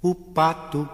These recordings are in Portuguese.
O pato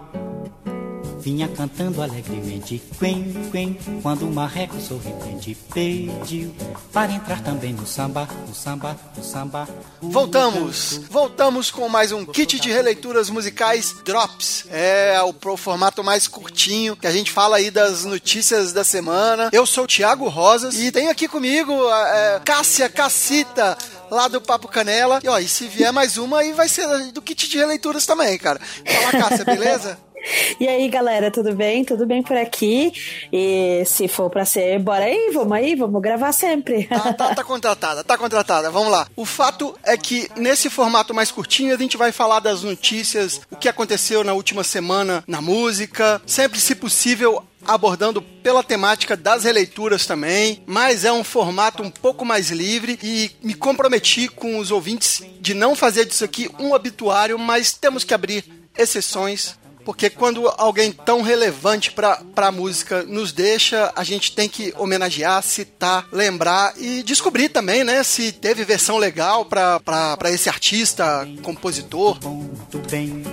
vinha cantando alegremente, quen, quen, quando o marreco sorridente pediu para entrar também no samba, no samba, no samba. Voltamos, voltamos com mais um kit de releituras musicais Drops. É o pro formato mais curtinho, que a gente fala aí das notícias da semana. Eu sou o Thiago Rosas e tem aqui comigo é, Cássia Cacita, lá do Papo Canela. E ó, e se vier mais uma aí vai ser do kit de releituras também, cara. Fala, Cássia, beleza? E aí, galera, tudo bem? Tudo bem por aqui? E se for pra ser, bora aí, vamos aí, vamos gravar sempre. Tá, tá, tá contratada, tá contratada, vamos lá. O fato é que nesse formato mais curtinho a gente vai falar das notícias, o que aconteceu na última semana na música, sempre se possível abordando pela temática das releituras também, mas é um formato um pouco mais livre e me comprometi com os ouvintes de não fazer disso aqui um obituário, mas temos que abrir exceções porque quando alguém tão relevante para a música nos deixa, a gente tem que homenagear, citar, lembrar e descobrir também, né, se teve versão legal para esse artista, compositor. Muito bem.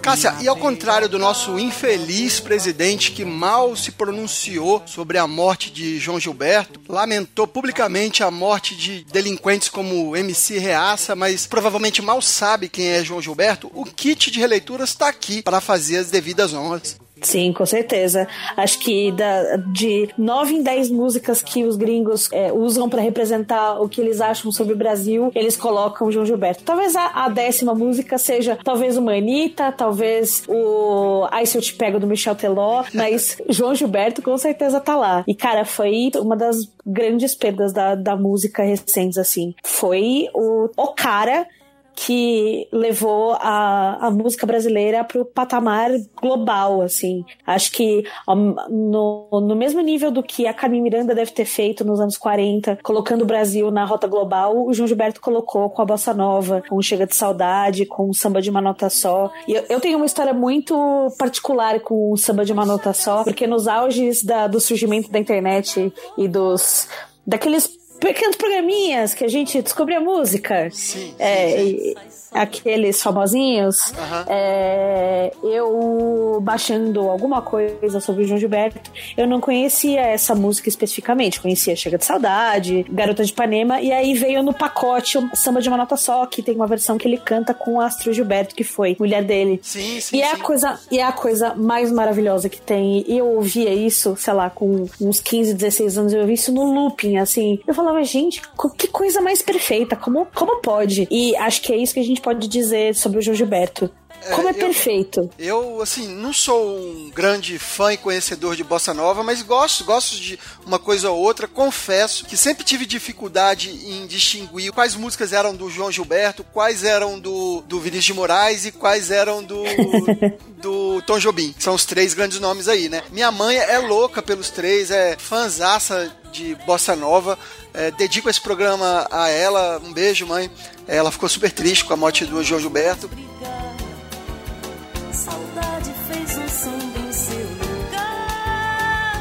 Cássia, e ao contrário do nosso infeliz presidente que mal se pronunciou sobre a morte de João Gilberto, lamentou publicamente a morte de delinquentes como MC Reaça, mas provavelmente mal sabe quem é João Gilberto, o kit de releituras está aqui para fazer as devidas honras. Sim, com certeza. Acho que da, de nove em dez músicas que os gringos é, usam para representar o que eles acham sobre o Brasil, eles colocam João Gilberto. Talvez a, a, décima música seja talvez uma Anitta, talvez o Ai Se Eu Te Pego do Michel Teló, mas João Gilberto com certeza tá lá. E cara, foi uma das grandes perdas da, da música recentes, assim. Foi o, o cara que levou a, a música brasileira para o patamar global, assim. Acho que no, no mesmo nível do que a Carmen Miranda deve ter feito nos anos 40, colocando o Brasil na rota global, o João Gilberto colocou com a Bossa Nova, com Chega de Saudade, com o Samba de uma Nota Só. E eu, eu tenho uma história muito particular com o Samba de uma Nota Só, porque nos auges da, do surgimento da internet e dos daqueles pequenos programinhas que a gente descobria música. Sim, é, sim, sim aqueles famosinhos, uhum. é, eu baixando alguma coisa sobre o João Gilberto, eu não conhecia essa música especificamente, conhecia Chega de Saudade, Garota de Ipanema, e aí veio no pacote o Samba de uma Nota Só, que tem uma versão que ele canta com Astro Gilberto, que foi mulher dele. Sim, sim, e é sim. a coisa E é a coisa mais maravilhosa que tem. E eu ouvia isso, sei lá, com uns 15, 16 anos, eu ouvi isso no looping, assim. Eu falava, gente, que coisa mais perfeita, como, como pode? E acho que é isso que a gente pode dizer sobre o João Gilberto? Como é, é perfeito. Eu, assim, não sou um grande fã e conhecedor de bossa nova, mas gosto, gosto de uma coisa ou outra. Confesso que sempre tive dificuldade em distinguir quais músicas eram do João Gilberto, quais eram do, do Vinícius de Moraes e quais eram do, do Tom Jobim. São os três grandes nomes aí, né? Minha mãe é louca pelos três, é fanzaça de bossa nova. É, dedico esse programa a ela. Um beijo, mãe. Ela ficou super triste com a morte do João Gilberto.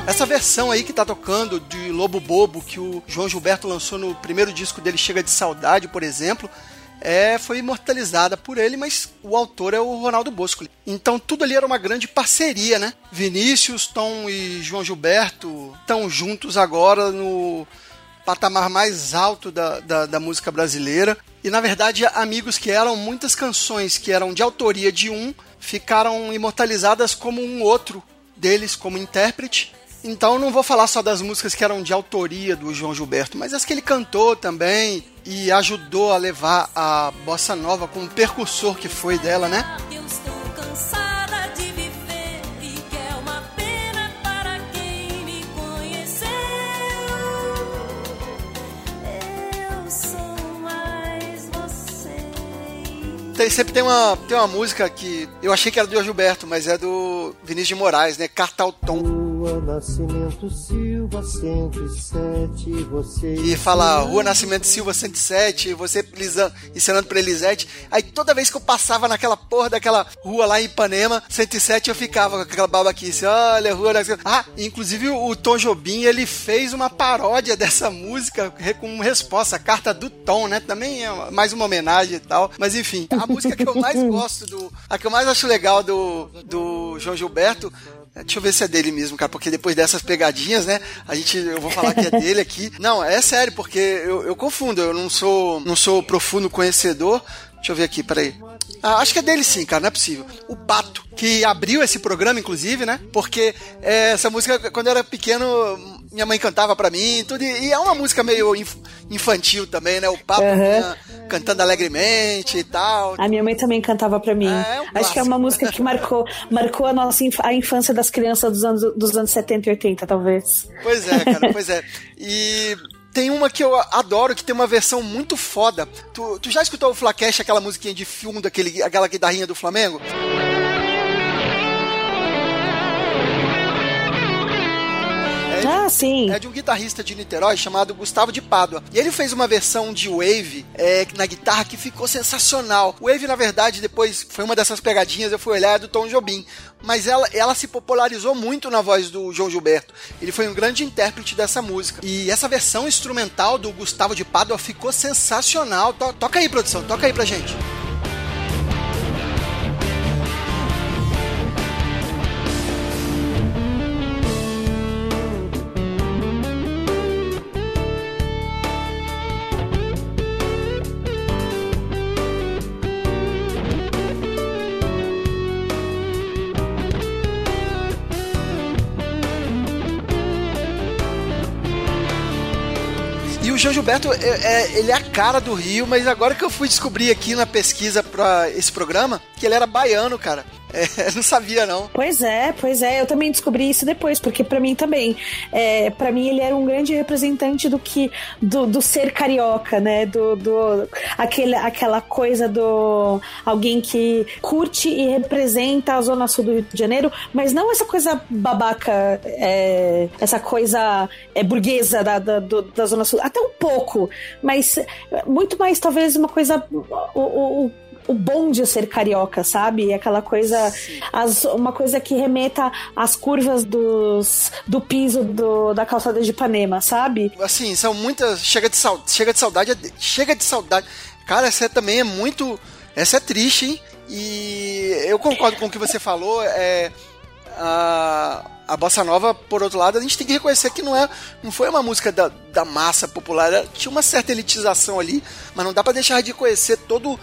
Essa versão aí que tá tocando de Lobo Bobo, que o João Gilberto lançou no primeiro disco dele, Chega de Saudade, por exemplo, é, foi imortalizada por ele, mas o autor é o Ronaldo Bosco. Então tudo ali era uma grande parceria, né? Vinícius, Tom e João Gilberto estão juntos agora no patamar mais alto da, da, da, música brasileira. E na verdade, amigos que eram muitas canções que eram de autoria de um ficaram imortalizadas como um outro deles como intérprete. Então não vou falar só das músicas que eram de autoria do João Gilberto, mas as que ele cantou também e ajudou a levar a bossa nova como percursor que foi dela, né? tem, sempre tem uma, tem uma música que eu achei que era do Gilberto, mas é do Vinícius de Moraes, né? Cartalton. Rua Nascimento Silva Silva 107, você. E fala Rua Nascimento Silva 107, você ensinando pra Elisete. Aí toda vez que eu passava naquela porra daquela rua lá em Ipanema, 107, eu ficava com aquela babaquice. Olha, Rua Nascimento. Ah, inclusive o Tom Jobim, ele fez uma paródia dessa música com resposta, a carta do Tom, né? Também é mais uma homenagem e tal. Mas enfim, a música que eu mais gosto do. A que eu mais acho legal do, do João Gilberto Deixa eu ver se é dele mesmo, cara, porque depois dessas pegadinhas, né? A gente, eu vou falar que é dele aqui. Não, é sério, porque eu, eu confundo, eu não sou, não sou profundo conhecedor. Deixa eu ver aqui, peraí. Ah, acho que é dele sim, cara, não é possível. O Pato, que abriu esse programa, inclusive, né? Porque é, essa música, quando eu era pequeno, minha mãe cantava para mim, tudo, e é uma música meio infantil também, né? O Pato uhum. cantando alegremente e tal. A minha mãe também cantava para mim. É, é um acho que é uma música que marcou, marcou a nossa a infância das crianças dos anos, dos anos 70 e 80, talvez. Pois é, cara, pois é. E tem uma que eu adoro, que tem uma versão muito foda. Tu, tu já escutou o Flacash, aquela musiquinha de fundo, aquele, aquela guitarrinha do Flamengo? É sim. É de um guitarrista de Niterói chamado Gustavo de Pádua. E ele fez uma versão de Wave é, na guitarra que ficou sensacional. Wave, na verdade, depois foi uma dessas pegadinhas, eu fui olhar, é do Tom Jobim mas ela, ela se popularizou muito na voz do João Gilberto. Ele foi um grande intérprete dessa música. E essa versão instrumental do Gustavo de Pádua ficou sensacional. To toca aí, produção, toca aí pra gente. João Gilberto, é, é, ele é a cara do Rio, mas agora que eu fui descobrir aqui na pesquisa para esse programa, que ele era baiano, cara. É, não sabia, não. Pois é, pois é. Eu também descobri isso depois, porque para mim também. É, para mim, ele era um grande representante do que. do, do ser carioca, né? Do, do, aquele, aquela coisa do. alguém que curte e representa a Zona Sul do Rio de Janeiro, mas não essa coisa babaca, é, essa coisa é, burguesa da, da, do, da Zona Sul. Até um pouco, mas muito mais, talvez, uma coisa. o, o o bom de ser carioca, sabe? Aquela coisa, as, uma coisa que remeta às curvas dos, do piso do, da calçada de Ipanema, sabe? Assim, são muitas. Chega de, sal, chega de saudade. Chega de saudade. Cara, essa também é muito. Essa é triste, hein? E eu concordo com o que você falou. É. A, a bossa nova, por outro lado, a gente tem que reconhecer que não é, não foi uma música da, da massa popular, tinha uma certa elitização ali, mas não dá para deixar de conhecer todo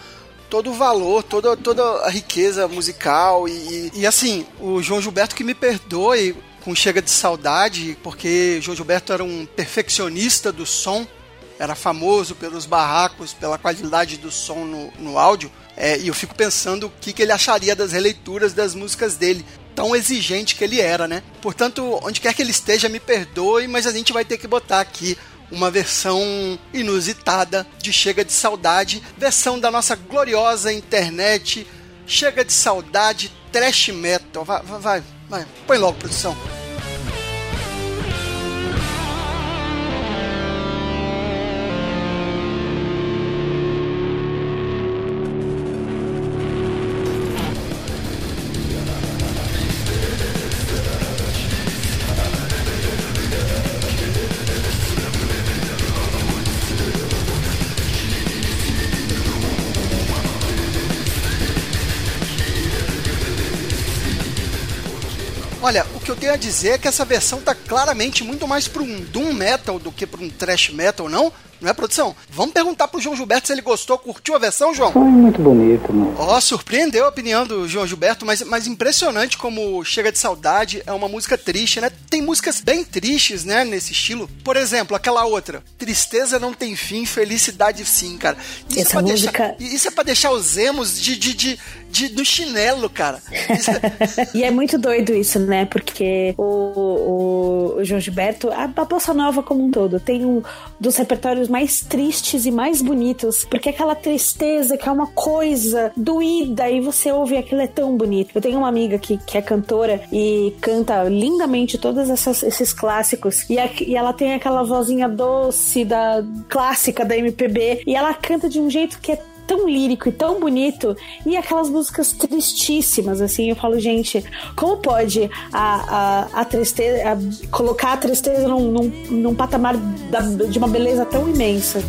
todo o valor, toda, toda a riqueza musical e, e assim, o João Gilberto que me perdoe com Chega de Saudade, porque João Gilberto era um perfeccionista do som, era famoso pelos barracos, pela qualidade do som no, no áudio, é, e eu fico pensando o que, que ele acharia das releituras das músicas dele, tão exigente que ele era, né? Portanto, onde quer que ele esteja, me perdoe, mas a gente vai ter que botar aqui uma versão inusitada de Chega de Saudade, versão da nossa gloriosa internet. Chega de Saudade, trash metal. Vai, vai, vai. Põe logo, produção. Olha, o que eu tenho a dizer é que essa versão tá claramente muito mais para um doom metal do que para um thrash metal, não? Não é, produção? Vamos perguntar pro João Gilberto se ele gostou, curtiu a versão, João? Foi muito bonito, mano. Ó, oh, surpreendeu a opinião do João Gilberto, mas, mas impressionante como Chega de Saudade é uma música triste, né? Tem músicas bem tristes, né, nesse estilo. Por exemplo, aquela outra, Tristeza não tem fim, felicidade sim, cara. Isso Essa é pra música... deixar, isso é pra deixar os emos de, de, de, de, no chinelo, cara. É... e é muito doido isso, né? Porque o, o, o João Gilberto, a, a Bossa Nova como um todo, tem um dos repertórios mais tristes e mais bonitos, porque aquela tristeza que é uma coisa doída e você ouve aquilo é tão bonito. Eu tenho uma amiga que, que é cantora e canta lindamente todos esses clássicos e, a, e ela tem aquela vozinha doce da clássica da MPB e ela canta de um jeito que é tão lírico e tão bonito e aquelas músicas tristíssimas, assim, eu falo, gente, como pode a, a, a tristeza, a, colocar a tristeza num, num, num patamar da, de uma beleza tão imensa?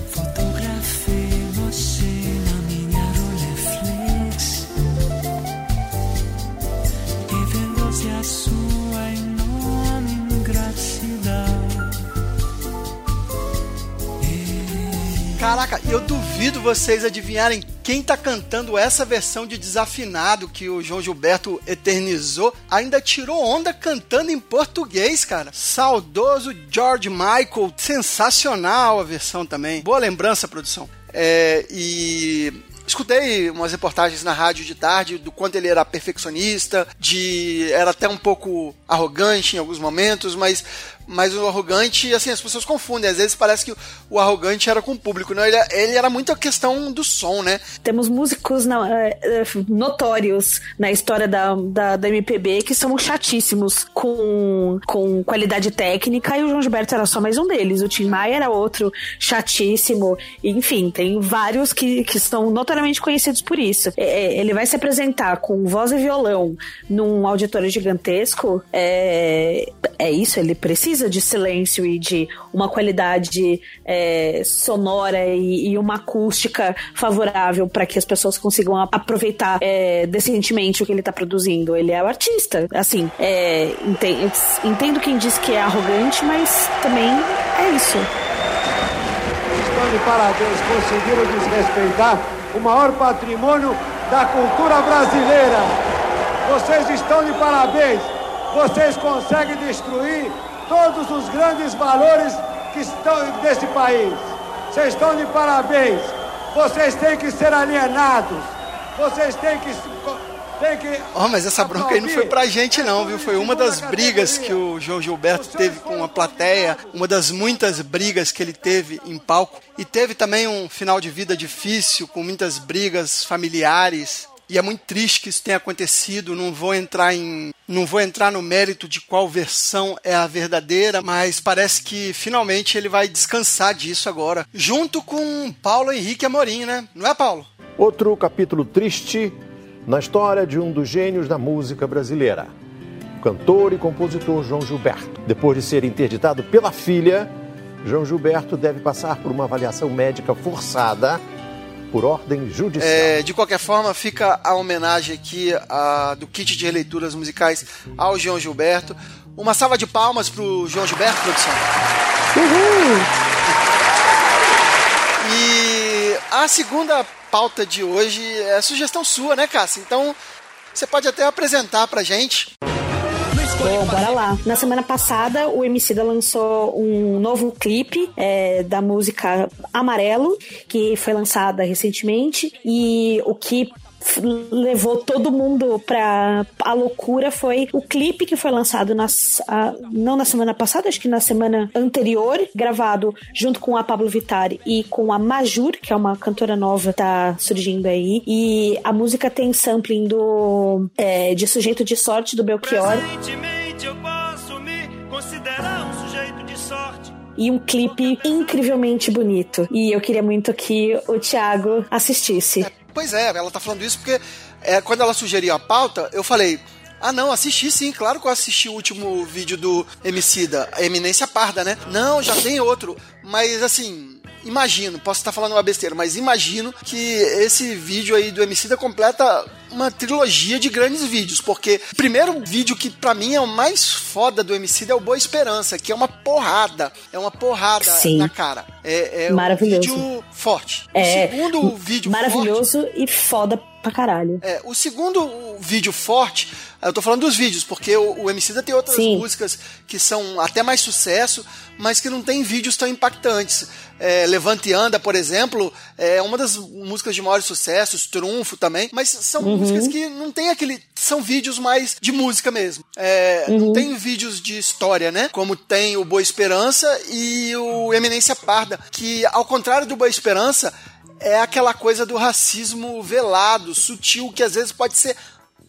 Eu duvido vocês adivinharem quem tá cantando essa versão de desafinado que o João Gilberto eternizou. Ainda tirou onda cantando em português, cara. Saudoso George Michael. Sensacional a versão também. Boa lembrança, produção. É, e escutei umas reportagens na rádio de tarde do quanto ele era perfeccionista, de era até um pouco arrogante em alguns momentos, mas mas o arrogante, assim, as pessoas confundem. Às vezes parece que o arrogante era com o público. Não, ele, ele era muito a questão do som, né? Temos músicos na, é, é, notórios na história da, da, da, MPB que são chatíssimos com, com qualidade técnica e o João Gilberto era só mais um deles. O Tim Maia era outro chatíssimo. Enfim, tem vários que, que são notoriamente conhecidos por isso. É, ele vai se apresentar com voz e violão num auditório gigantesco. É, é isso, ele precisa precisa de silêncio e de uma qualidade é, sonora e, e, uma acústica favorável para que as pessoas consigam aproveitar é, decentemente o que ele está produzindo. Ele é o artista. Assim, é, entendo, entendo quem diz que é arrogante, mas também é isso. Estão de parabéns, conseguiram desrespeitar o maior patrimônio da cultura brasileira. Vocês estão de parabéns. Vocês conseguem destruir todos os grandes valores que estão desse país. Vocês estão de parabéns. Vocês têm que ser alienados. Vocês têm que que oh, mas essa bronca aí não foi pra gente não, viu? Foi uma das brigas que o João Gilberto teve com a plateia, uma das muitas brigas que ele teve em palco. E teve também um final de vida difícil, com muitas brigas familiares. E é muito triste que isso tenha acontecido. Não vou entrar em, não vou entrar no mérito de qual versão é a verdadeira, mas parece que finalmente ele vai descansar disso agora, junto com Paulo Henrique Amorim, né? Não é, Paulo? Outro capítulo triste na história de um dos gênios da música brasileira, o cantor e compositor João Gilberto. Depois de ser interditado pela filha, João Gilberto deve passar por uma avaliação médica forçada por ordem judicial. É, de qualquer forma, fica a homenagem aqui a, do kit de releituras musicais ao João Gilberto. Uma salva de palmas pro João Gilberto, produção. Uhul! E a segunda pauta de hoje é sugestão sua, né, Cássia? Então, você pode até apresentar pra gente. Bom, bora lá. Na semana passada, o Emicida lançou um novo clipe é, da música Amarelo, que foi lançada recentemente. E o que levou todo mundo pra a loucura foi o clipe que foi lançado nas, a, não na semana passada, acho que na semana anterior, gravado junto com a Pablo Vittar e com a Majur, que é uma cantora nova, tá surgindo aí. E a música tem sampling do é, de Sujeito de Sorte do Belchior. eu posso me considerar um sujeito de sorte e um clipe incrivelmente bonito. E eu queria muito que o Thiago assistisse. Pois é, ela tá falando isso porque é, quando ela sugeriu a pauta, eu falei. Ah, não, assisti sim, claro que eu assisti o último vídeo do Emicida, Eminência Parda, né? Não, já tem outro. Mas assim, imagino, posso estar falando uma besteira, mas imagino que esse vídeo aí do Emicida completa uma trilogia de grandes vídeos, porque o primeiro vídeo que para mim é o mais foda do Emicida é o Boa Esperança, que é uma porrada, é uma porrada Sim. na cara. É, é maravilhoso. um vídeo forte. É, o segundo vídeo maravilhoso forte, e foda pra caralho. É, o segundo vídeo forte eu tô falando dos vídeos, porque o, o Emicida tem outras Sim. músicas que são até mais sucesso, mas que não tem vídeos tão impactantes. É, Levante e Anda, por exemplo, é uma das músicas de maiores sucessos, Trunfo também, mas são uhum. músicas que não tem aquele são vídeos mais de música mesmo. É, Uhum. Não tem vídeos de história, né? Como tem o Boa Esperança e o Eminência Parda, que ao contrário do Boa Esperança, é aquela coisa do racismo velado, sutil, que às vezes pode ser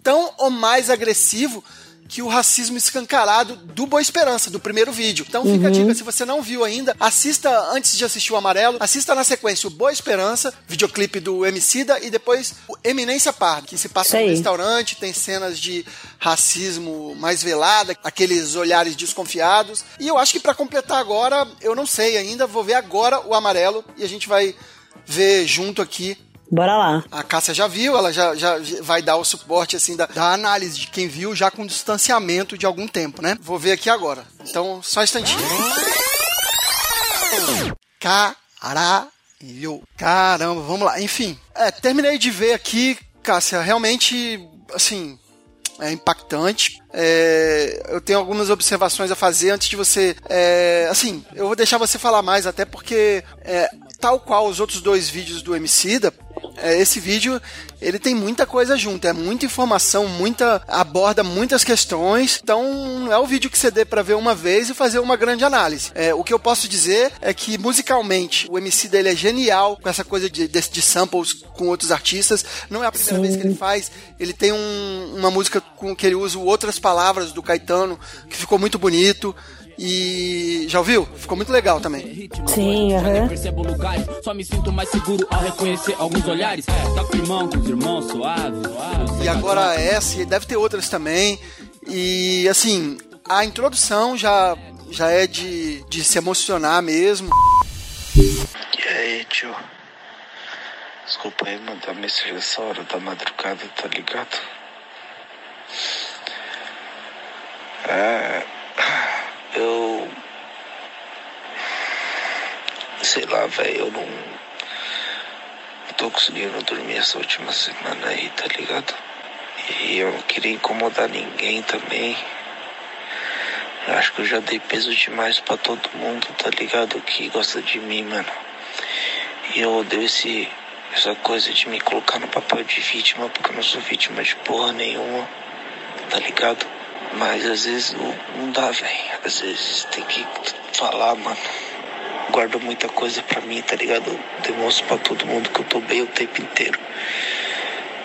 tão ou mais agressivo que o racismo escancarado do Boa Esperança, do primeiro vídeo. Então fica a dica, se você não viu ainda, assista antes de assistir o Amarelo, assista na sequência o Boa Esperança, videoclipe do Emicida, e depois o Eminência Parda, que se passa no aí. restaurante, tem cenas de racismo mais velada, aqueles olhares desconfiados. E eu acho que pra completar agora, eu não sei ainda, vou ver agora o Amarelo e a gente vai ver junto aqui Bora lá. a Cássia já viu, ela já, já vai dar o suporte assim da, da análise de quem viu já com distanciamento de algum tempo, né? Vou ver aqui agora. Então, só um instantinho. Caralho. Caramba, vamos lá. Enfim, é, terminei de ver aqui, Cássia, realmente, assim, é impactante. É, eu tenho algumas observações a fazer antes de você. é, assim, eu vou deixar você falar mais, até porque, é, tal qual os outros dois vídeos do Emicida, é, esse vídeo ele tem muita coisa junto, é muita informação, muita aborda muitas questões. Então não é o vídeo que você dê para ver uma vez e fazer uma grande análise. É, o que eu posso dizer é que musicalmente o MC dele é genial com essa coisa de, de, de samples com outros artistas. Não é a primeira Sim. vez que ele faz. Ele tem um- uma música com que ele usa outras palavras do Caetano que ficou muito bonito. E já ouviu? Ficou muito legal também. Sim, aham. Percebo lugares, só me sinto mais seguro ao reconhecer alguns olhares. Tá firmão com os irmãos, suave. E agora essa, e deve ter outras também. E assim, a introdução já, já é de, de se emocionar mesmo. E aí, tio? Desculpa aí mandar mensagem essa hora da madrugada, tá ligado? É. Eu. Sei lá, velho, eu não. Não tô conseguindo dormir essa última semana aí, tá ligado? E eu não queria incomodar ninguém também. Eu acho que eu já dei peso demais pra todo mundo, tá ligado? Que gosta de mim, mano. E eu odeio esse, essa coisa de me colocar no papel de vítima, porque eu não sou vítima de porra nenhuma, tá ligado? Mas às vezes não, não dá, velho. Às vezes tem que falar, mano. Guardo muita coisa pra mim, tá ligado? Demonstro pra todo mundo que eu tô bem o tempo inteiro.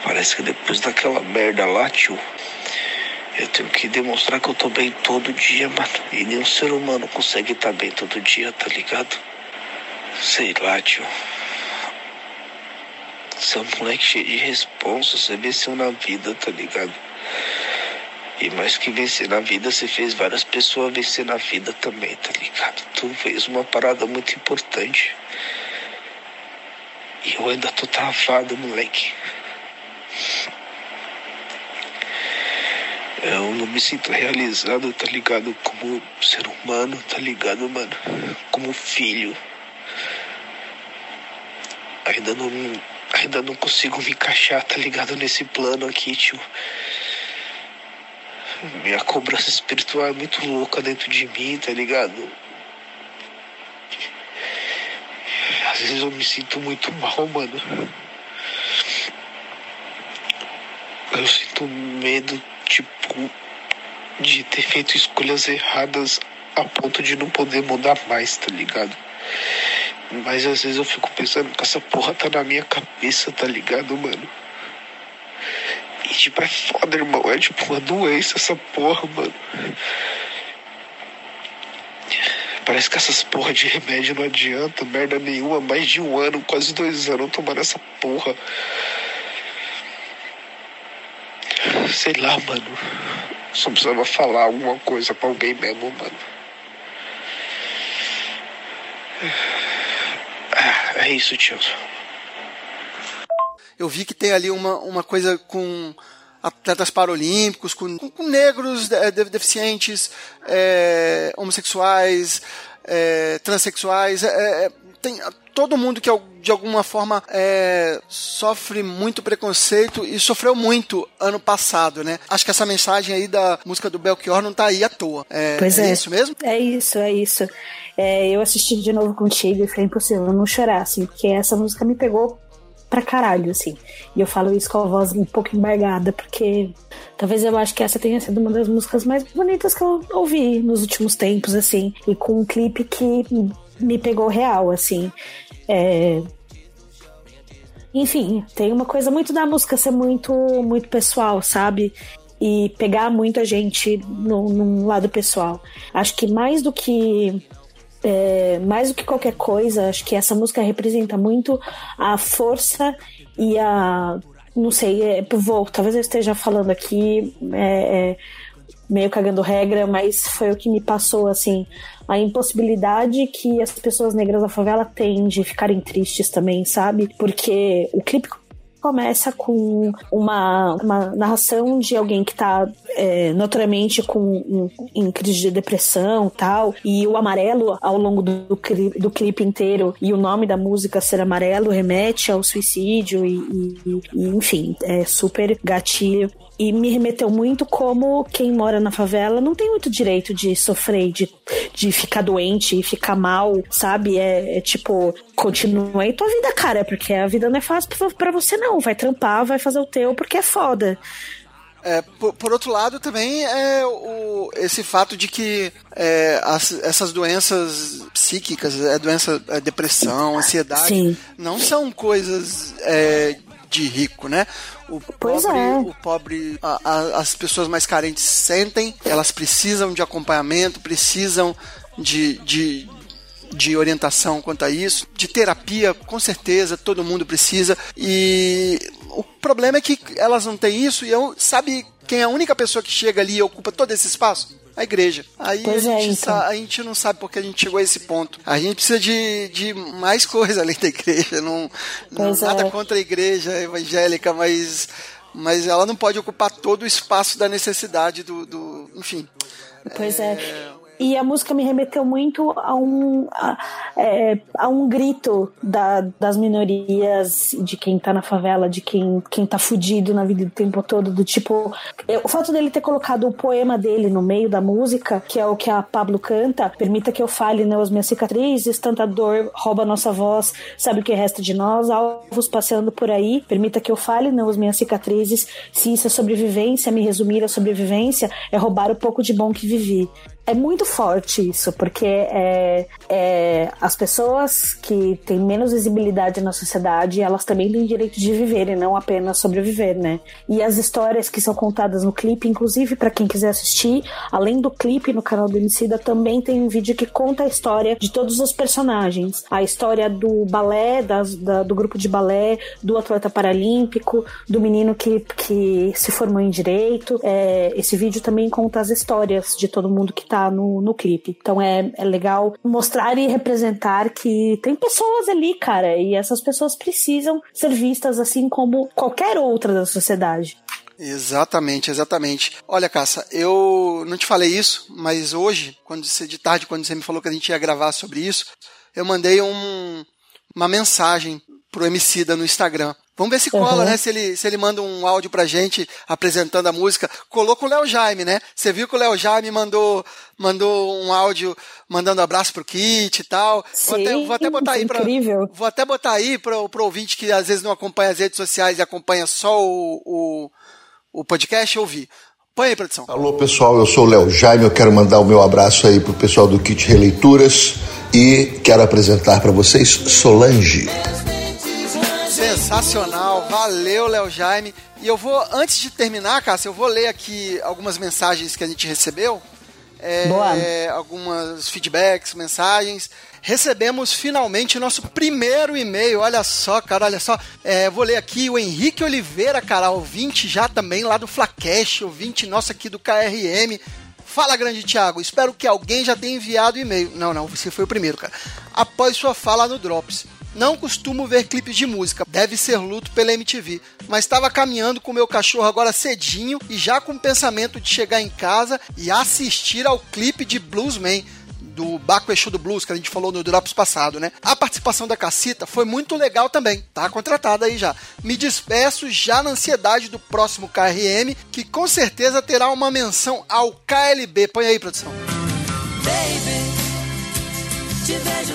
Parece que depois daquela merda lá, tio, eu tenho que demonstrar que eu tô bem todo dia, mano. E nenhum ser humano consegue estar bem todo dia, tá ligado? Sei lá, tio. Você é um moleque cheio de responsa, você venceu na vida, tá ligado? E mais que vencer na vida, você fez várias pessoas vencer na vida também, tá ligado? Tu fez uma parada muito importante. E eu ainda tô travado, moleque. Eu não me sinto realizado, tá ligado? Como ser humano, tá ligado, mano? Como filho. Ainda não, ainda não consigo me encaixar, tá ligado? Nesse plano aqui, tio. Minha cobrança espiritual é muito louca dentro de mim, tá ligado? Às vezes eu me sinto muito mal, mano. Eu sinto medo, tipo, de ter feito escolhas erradas a ponto de não poder mudar mais, tá ligado? Mas às vezes eu fico pensando que essa porra tá na minha cabeça, tá ligado, mano? Tipo, é foda, irmão. É tipo uma doença essa porra, mano. Parece que essas porra de remédio não adianta, merda nenhuma. Mais de um ano, quase dois anos tomando essa porra. Sei lá, mano. Só precisava falar alguma coisa pra alguém mesmo, mano. Ah, É isso, tio. Eu vi que tem ali uma, uma coisa com atletas paralímpicos, com, com, com negros, de- de- deficientes, é, homossexuais, é, transexuais. é, é, tem todo mundo que de alguma forma é, sofre muito preconceito e sofreu muito ano passado, né? Acho que essa mensagem aí da música do Belchior não tá aí à toa. É, Pois é. isso mesmo? É isso, é isso. É, eu assisti de novo contigo e foi impossível não chorar, assim, porque essa música me pegou pra caralho, assim. E eu falo isso com a voz um pouco embargada, porque talvez eu acho que essa tenha sido uma das músicas mais bonitas que eu ouvi nos últimos tempos, assim. E com um clipe que me pegou real, assim. É... Enfim, tem uma coisa muito da música ser muito, muito pessoal, sabe? E pegar muita gente no, num lado pessoal. Acho que mais do que é, mais do que qualquer coisa, acho que essa música representa muito a força e a. Não sei, é, vou, talvez eu esteja falando aqui é, é, meio cagando regra, mas foi o que me passou, assim, a impossibilidade que as pessoas negras da favela têm de ficarem tristes também, sabe? Porque o clipe começa com uma, uma narração de alguém que tá é, notoriamente com um, em crise de depressão tal, e o amarelo ao longo do, do, clipe, inteiro e o nome da música ser amarelo remete ao suicídio e, e, e enfim, é super gatilho e me remeteu muito como quem mora na favela não tem muito direito de sofrer, de, de ficar doente e ficar mal, sabe? É, é tipo, continua aí tua vida, cara, porque a vida não é fácil para você não. Vai trampar, vai fazer o teu porque é foda. É, por, por, outro lado, também é o, esse fato de que é, as, essas doenças psíquicas, é doença, é depressão, ansiedade, Sim. não são coisas é, de rico, né? O pois pobre, é. o pobre a, a, as pessoas mais carentes sentem, elas precisam de acompanhamento, precisam de, de, de orientação quanto a isso, de terapia, com certeza, todo mundo precisa. E o problema é que elas não têm isso e eu, sabe quem é a única pessoa que chega ali e ocupa todo esse espaço? a igreja. Aí a é, gente, então. a gente não sabe porque a gente chegou a esse ponto. A gente precisa de, de mais coisa além da igreja. Não, não nada é. contra a igreja evangélica, mas, mas ela não pode ocupar todo o espaço da necessidade do. do enfim. Pois é. é e a música me remeteu muito a um, a, é, a um grito da, das minorias, de quem tá na favela, de quem, quem tá fudido na vida o tempo todo, do tipo. O fato dele ter colocado o poema dele no meio da música, que é o que a Pablo canta, permita que eu fale né, as minhas cicatrizes, tanta dor rouba nossa voz, sabe o que resta de nós, alvos passeando por aí, permita que eu fale não as minhas cicatrizes, se isso é sobrevivência, me resumir a sobrevivência é roubar o pouco de bom que vivi é muito forte isso, porque é, é, as pessoas que têm menos visibilidade na sociedade, elas também têm direito de viver e não apenas sobreviver, né? E as histórias que são contadas no clipe, inclusive para quem quiser assistir, além do clipe no canal do Emicida, também tem um vídeo que conta a história de todos os personagens. A história do balé, das, da, do grupo de balé, do atleta paralímpico, do menino que, que se formou em direito. É, esse vídeo também conta as histórias de todo mundo que tá tá no, no clipe. Então é, é legal mostrar e representar que tem pessoas ali, cara, e essas pessoas precisam ser vistas assim como qualquer outra da sociedade. Exatamente, exatamente. Olha, Caça, eu não te falei isso, mas hoje, quando você, de tarde, quando você me falou que a gente ia gravar sobre isso, eu mandei um, uma mensagem pro Emicida no Instagram. Vamos ver se cola, uhum. né? Se ele, se ele manda um áudio pra gente apresentando a música. Colou com o Léo Jaime, né? Você viu que o Léo Jaime mandou, mandou um áudio mandando abraço pro Kit e tal. Sim, vou, até, vou até botar aí pra, incrível. Vou até botar aí pro, pro ouvinte que às vezes não acompanha as redes sociais e acompanha só o, o, o podcast ouvir. Põe aí, produção. Alô, pessoal, eu sou o Léo Jaime, eu quero mandar o meu abraço aí pro pessoal do Kit Releituras e quero apresentar para vocês Solange. Sensacional, valeu Léo Jaime. E eu vou, antes de terminar, Cássio, eu vou ler aqui algumas mensagens que a gente recebeu. É, algumas feedbacks, mensagens. Recebemos finalmente nosso primeiro e-mail. Olha só, cara, olha só. É, vou ler aqui o Henrique Oliveira, cara, ouvinte já também lá do Flacash, ouvinte nosso aqui do KRM. Fala, grande Thiago. Espero que alguém já tenha enviado o e-mail. Não, não, você foi o primeiro, cara. Após sua fala no Drops. Não costumo ver clipes de música, deve ser luto pela MTV, mas estava caminhando com meu cachorro agora cedinho e já com o pensamento de chegar em casa e assistir ao clipe de Bluesman do Baco Exu do Blues, que a gente falou no Drops passado, né? A participação da Cacita foi muito legal também, tá contratada aí já. Me despeço já na ansiedade do próximo KRM, que com certeza terá uma menção ao KLB. Põe aí, produção. Baby.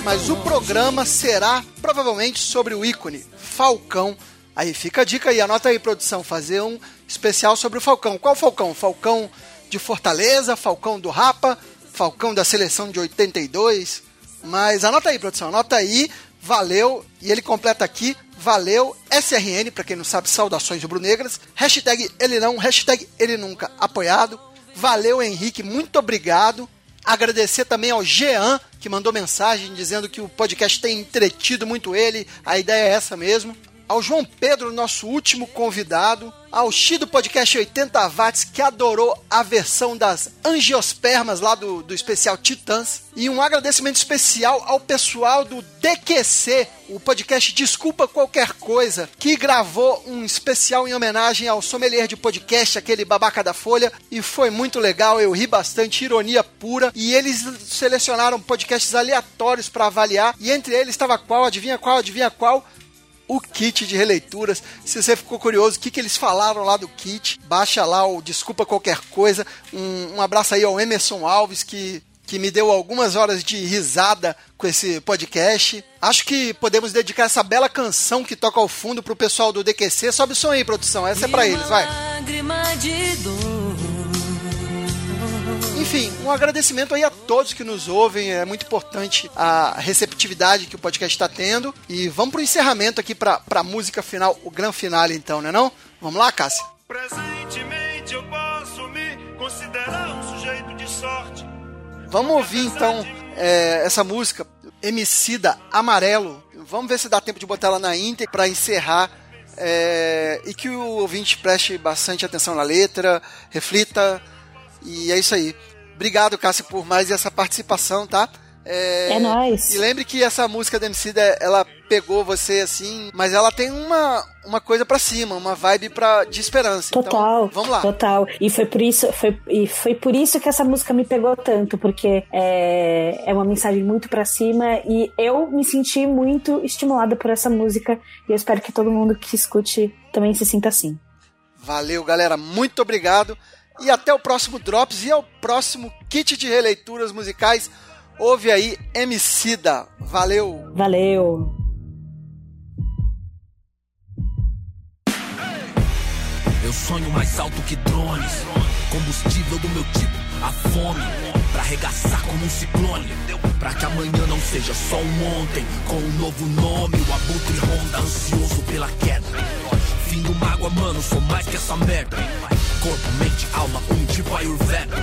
Mas o programa será provavelmente sobre o ícone Falcão. Aí fica a dica aí, anota aí, produção, fazer um especial sobre o Falcão. Qual Falcão? Falcão de Fortaleza, Falcão do Rapa, Falcão da seleção de 82. Mas anota aí, produção, anota aí. Valeu. E ele completa aqui. Valeu, SRN, para quem não sabe, saudações rubro-negras. Hashtag ele não, hashtag ele nunca apoiado. Valeu, Henrique, muito obrigado. Agradecer também ao Jean, que mandou mensagem dizendo que o podcast tem entretido muito ele. A ideia é essa mesmo ao João Pedro, nosso último convidado, ao Xi do podcast 80 Watts, que adorou a versão das angiospermas lá do, do especial Titãs, e um agradecimento especial ao pessoal do DQC, o podcast Desculpa Qualquer Coisa, que gravou um especial em homenagem ao sommelier de podcast, aquele babaca da Folha, e foi muito legal, eu ri bastante, ironia pura, e eles selecionaram podcasts aleatórios para avaliar, e entre eles estava qual, adivinha qual, adivinha qual? O kit de releituras. Se você ficou curioso, o que, que eles falaram lá do kit, baixa lá o Desculpa Qualquer Coisa. Um, um abraço aí ao Emerson Alves, que, que me deu algumas horas de risada com esse podcast. Acho que podemos dedicar essa bela canção que toca ao fundo pro pessoal do DQC. Sobe o som aí, produção. Essa é pra eles, vai. de dor. Enfim, um agradecimento aí a todos que nos ouvem. É muito importante a receptividade que o podcast está tendo. E vamos pro encerramento aqui pra, pra música final, o grande finale então, né não? Vamos lá, Cássia? Presentemente eu posso me considerar um sujeito de sorte. Vamos ouvir então é, essa música, Emicida Amarelo. Vamos ver se dá tempo de botar ela na íntegra para encerrar é, e que o ouvinte preste bastante atenção na letra, reflita. E é isso aí. Obrigado, Cássio, por mais essa participação, tá? É, é nóis. E lembre que essa música da MC, ela pegou você assim, mas ela tem uma, uma coisa para cima, uma vibe pra, de esperança. Então, total. Então, vamos lá. Total. E foi por isso, foi, e foi por isso que essa música me pegou tanto, porque é, é uma mensagem muito para cima e eu me senti muito estimulada por essa música e eu espero que todo mundo que escute também se sinta assim. Valeu, galera. Muito obrigado. E até o próximo Drops e ao próximo kit de releituras musicais. Ouve aí Emicida. Valeu! Valeu! Eu sonho mais alto que drones. Combustível do meu tipo, a fome. Pra arregaçar como um ciclone. Pra que amanhã não seja só um ontem. Com um novo nome, o abutre ronda, ansioso pela queda. Fim do mágoa, mano, sou mais que essa merda. Corpo, mente, alma, um tipo Ayurveda.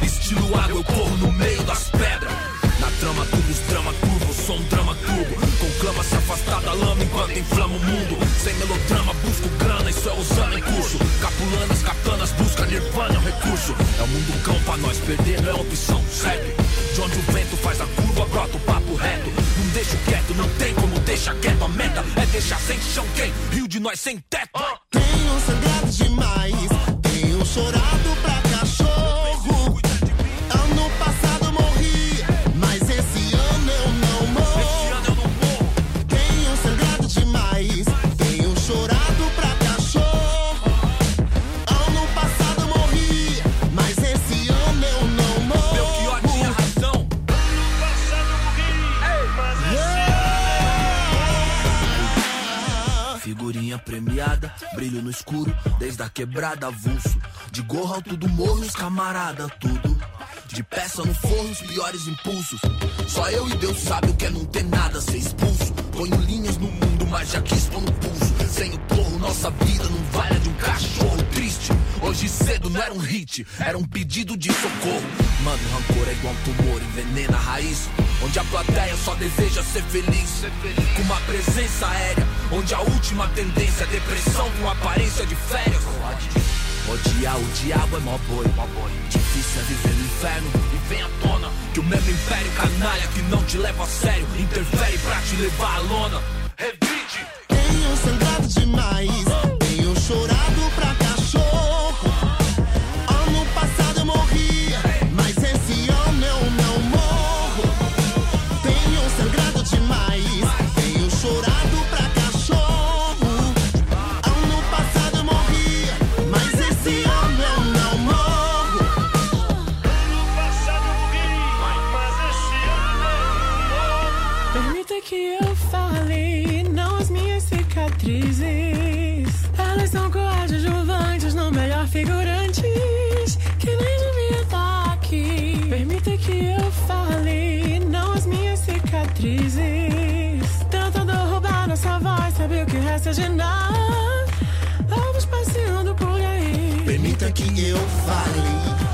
Estilo água, eu corro no meio das pedras. Na trama, tubos, drama turbo, sou um drama turbo. Conclama se afastar da lama enquanto inflama o mundo. Sem melodrama, busco grana, isso é usando em curso. Capulanas, katanas, busca nirvana, é um recurso. É o mundo cão pra nós, perder não é opção, segue De onde o vento faz a curva, brota o papo reto. Não deixo quieto, não tem como deixar quieto A meta. É deixar sem chão quem? Nós sem teto. Tenho sangrado demais brilho no escuro, desde a quebrada avulso. De gorro alto do morro, os camarada, tudo. De peça no forno, os piores impulsos. Só eu e Deus sabe o que é não ter nada, ser expulso. Ponho linhas no mundo, mas já quis pôr no pulso. Sem o porro, nossa vida não vale de um triste. Hoje cedo não era um hit, era um pedido de socorro. Mano, rancor é igual um tumor, envenena a raiz. Onde a plateia só deseja ser feliz. Com uma presença aérea, onde a última tendência é depressão com aparência de férias. Odiar o diabo é mó boi. Difícil é viver no inferno e vem à tona que o mesmo império canalha que não te leva a sério interfere pra te levar à lona. Cicatrizes. Elas são coadjuvantes, não melhor figurantes. Que nem devia estar aqui. Permita que eu fale, não as minhas cicatrizes. Tentando roubar nossa voz, sabe o que resta de nós? Vamos passeando por aí. Permita que eu fale,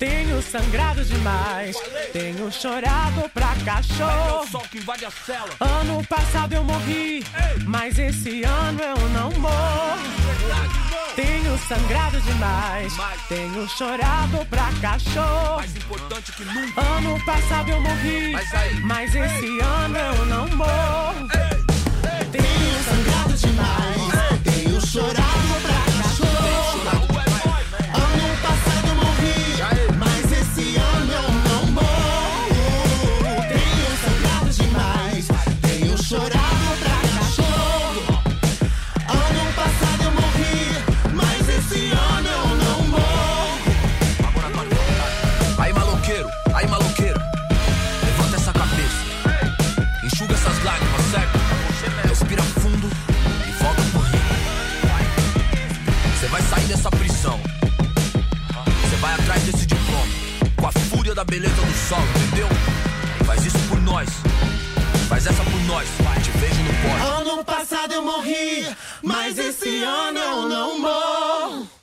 Tenho sangrado demais, tenho chorado pra cachorro. cela. Ano passado eu morri, mas esse ano eu não morro. Tenho sangrado demais, tenho chorado pra cachorro. Mais importante que nunca. Ano passado eu morri, Mas mas esse ano eu não morro. Tenho sangrado demais, tenho chorado da beleza do sol, entendeu? Faz isso por nós. Faz essa por nós. Te vejo no pódio. Ano passado eu morri, mas esse ano eu não morro.